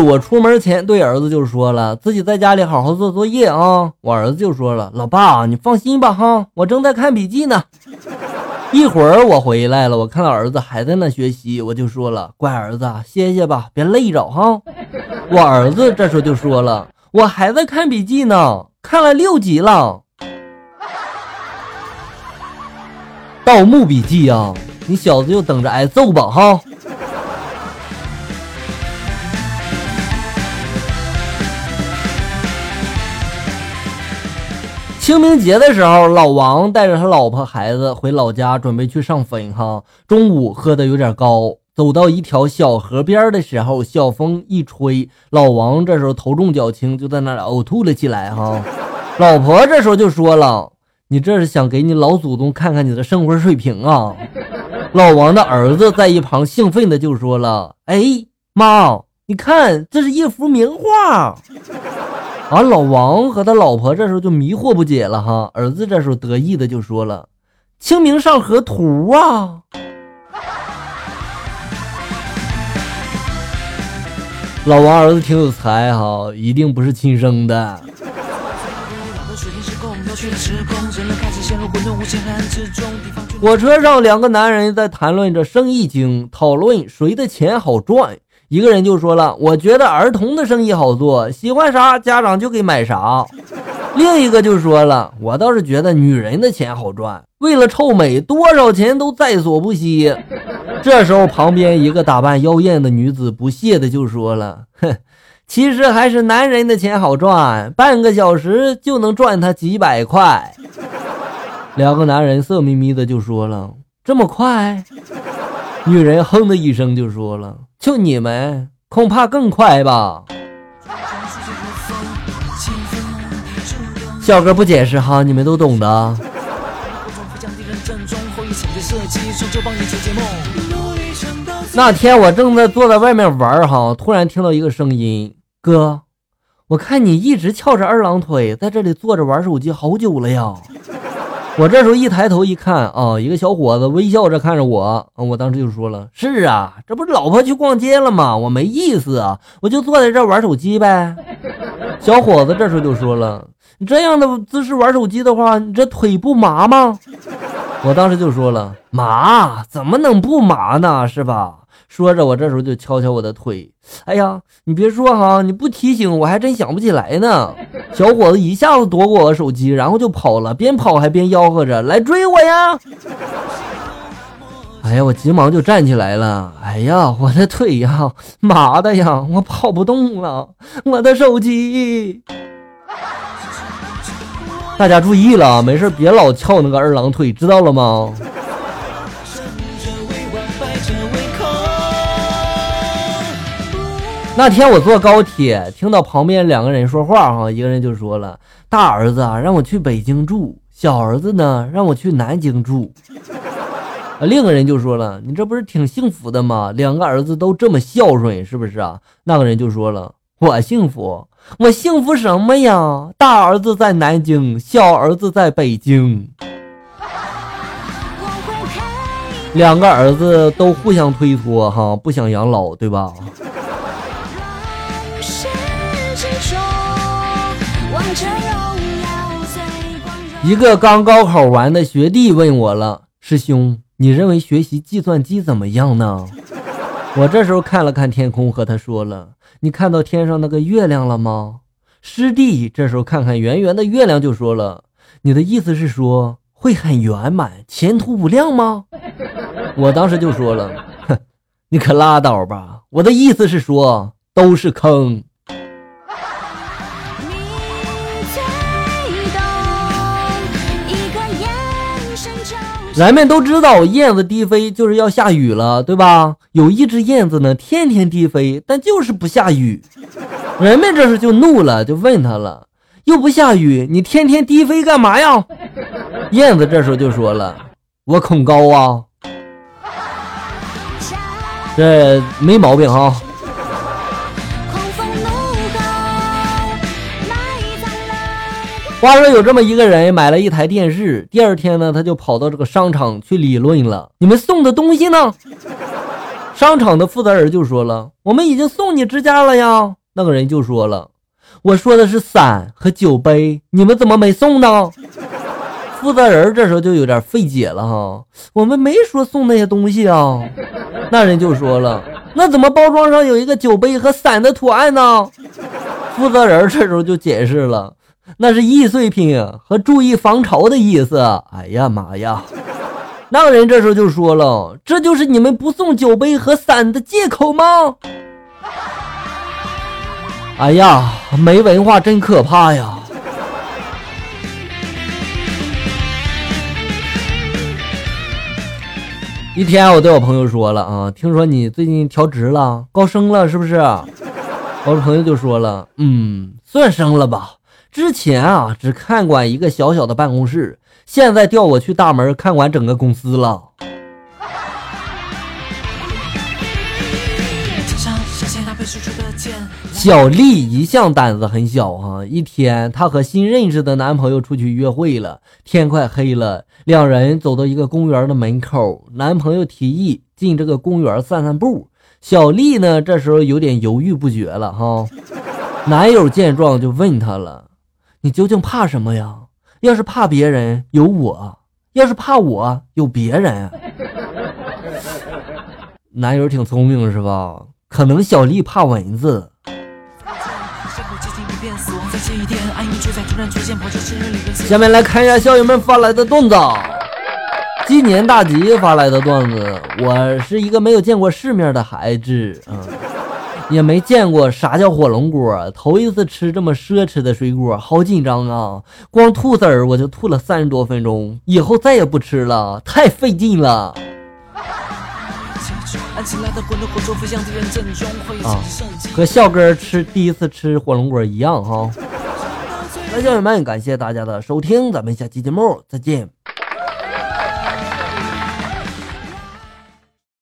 我出门前对儿子就说了，自己在家里好好做作业啊。我儿子就说了，老爸，你放心吧哈，我正在看笔记呢。一会儿我回来了，我看到儿子还在那学习，我就说了，乖儿子，歇歇吧，别累着哈。我儿子这时候就说了，我还在看笔记呢，看了六集了。盗墓笔记啊，你小子就等着挨揍吧哈。清明节的时候，老王带着他老婆孩子回老家，准备去上坟。哈，中午喝的有点高，走到一条小河边的时候，小风一吹，老王这时候头重脚轻，就在那里呕吐了起来。哈，老婆这时候就说了：“你这是想给你老祖宗看看你的生活水平啊？”老王的儿子在一旁兴奋的就说了：“哎，妈，你看，这是一幅名画。”俺老王和他老婆这时候就迷惑不解了哈，儿子这时候得意的就说了：“清明上河图啊！” 老王儿子挺有才哈，一定不是亲生的。火车上，两个男人在谈论着生意经，讨论谁的钱好赚。一个人就说了：“我觉得儿童的生意好做，喜欢啥家长就给买啥。”另一个就说了：“我倒是觉得女人的钱好赚，为了臭美，多少钱都在所不惜。”这时候，旁边一个打扮妖艳的女子不屑的就说了：“哼，其实还是男人的钱好赚，半个小时就能赚他几百块。”两个男人色眯眯的就说了：“这么快？”女人哼的一声就说了。就你们恐怕更快吧。小哥不解释哈，你们都懂的。那天我正在坐在外面玩哈，突然听到一个声音：“哥，我看你一直翘着二郎腿在这里坐着玩手机好久了呀。” 我这时候一抬头一看啊，一个小伙子微笑着看着我，我当时就说了：“是啊，这不是老婆去逛街了吗？我没意思啊，我就坐在这玩手机呗。” 小伙子这时候就说了：“你这样的姿势玩手机的话，你这腿不麻吗？”我当时就说了：“麻，怎么能不麻呢？是吧？”说着，我这时候就敲敲我的腿。哎呀，你别说哈，你不提醒我还真想不起来呢。小伙子一下子夺过我手机，然后就跑了，边跑还边吆喝着：“来追我呀！”哎呀，我急忙就站起来了。哎呀，我的腿呀，麻的呀，我跑不动了。我的手机，大家注意了，没事别老翘那个二郎腿，知道了吗？那天我坐高铁，听到旁边两个人说话，哈，一个人就说了：“大儿子啊，让我去北京住；小儿子呢，让我去南京住。”啊，另一个人就说了：“你这不是挺幸福的吗？两个儿子都这么孝顺，是不是啊？”那个人就说了：“我幸福，我幸福什么呀？大儿子在南京，小儿子在北京，两个儿子都互相推脱，哈，不想养老，对吧？”一个刚高考完的学弟问我了：“师兄，你认为学习计算机怎么样呢？”我这时候看了看天空，和他说了：“你看到天上那个月亮了吗？”师弟这时候看看圆圆的月亮，就说了：“你的意思是说会很圆满，前途无量吗？”我当时就说了：“哼，你可拉倒吧！我的意思是说都是坑。”人们都知道燕子低飞就是要下雨了，对吧？有一只燕子呢，天天低飞，但就是不下雨。人们这时就怒了，就问他了：“又不下雨，你天天低飞干嘛呀？”燕子这时候就说了：“我恐高啊。”这没毛病哈。话说有这么一个人买了一台电视，第二天呢，他就跑到这个商场去理论了。你们送的东西呢？商场的负责人就说了：“我们已经送你支架了呀。”那个人就说了：“我说的是伞和酒杯，你们怎么没送呢？”负责人这时候就有点费解了哈，我们没说送那些东西啊。那人就说了：“那怎么包装上有一个酒杯和伞的图案呢？”负责人这时候就解释了：“那是易碎品和注意防潮的意思。”哎呀妈呀！那个人这时候就说了：“这就是你们不送酒杯和伞的借口吗？”哎呀，没文化真可怕呀！一天，我对我朋友说了啊，听说你最近调职了，高升了，是不是？我的朋友就说了，嗯，算升了吧。之前啊，只看管一个小小的办公室。现在调我去大门看管整个公司了。小丽一向胆子很小哈，一天她和新认识的男朋友出去约会了，天快黑了，两人走到一个公园的门口，男朋友提议进这个公园散散步，小丽呢这时候有点犹豫不决了哈，男友见状就问她了：“你究竟怕什么呀？”要是怕别人有我，要是怕我有别人。男友挺聪明是吧？可能小丽怕蚊子。下面来看一下校友们发来的段子。今年大吉发来的段子：我是一个没有见过世面的孩子，嗯。也没见过啥叫火龙果，头一次吃这么奢侈的水果，好紧张啊！光吐籽儿我就吐了三十多分钟，以后再也不吃了，太费劲了。啊，和笑哥吃第一次吃火龙果一样哈。那家人们，感谢大家的收听，咱们下期节目再见。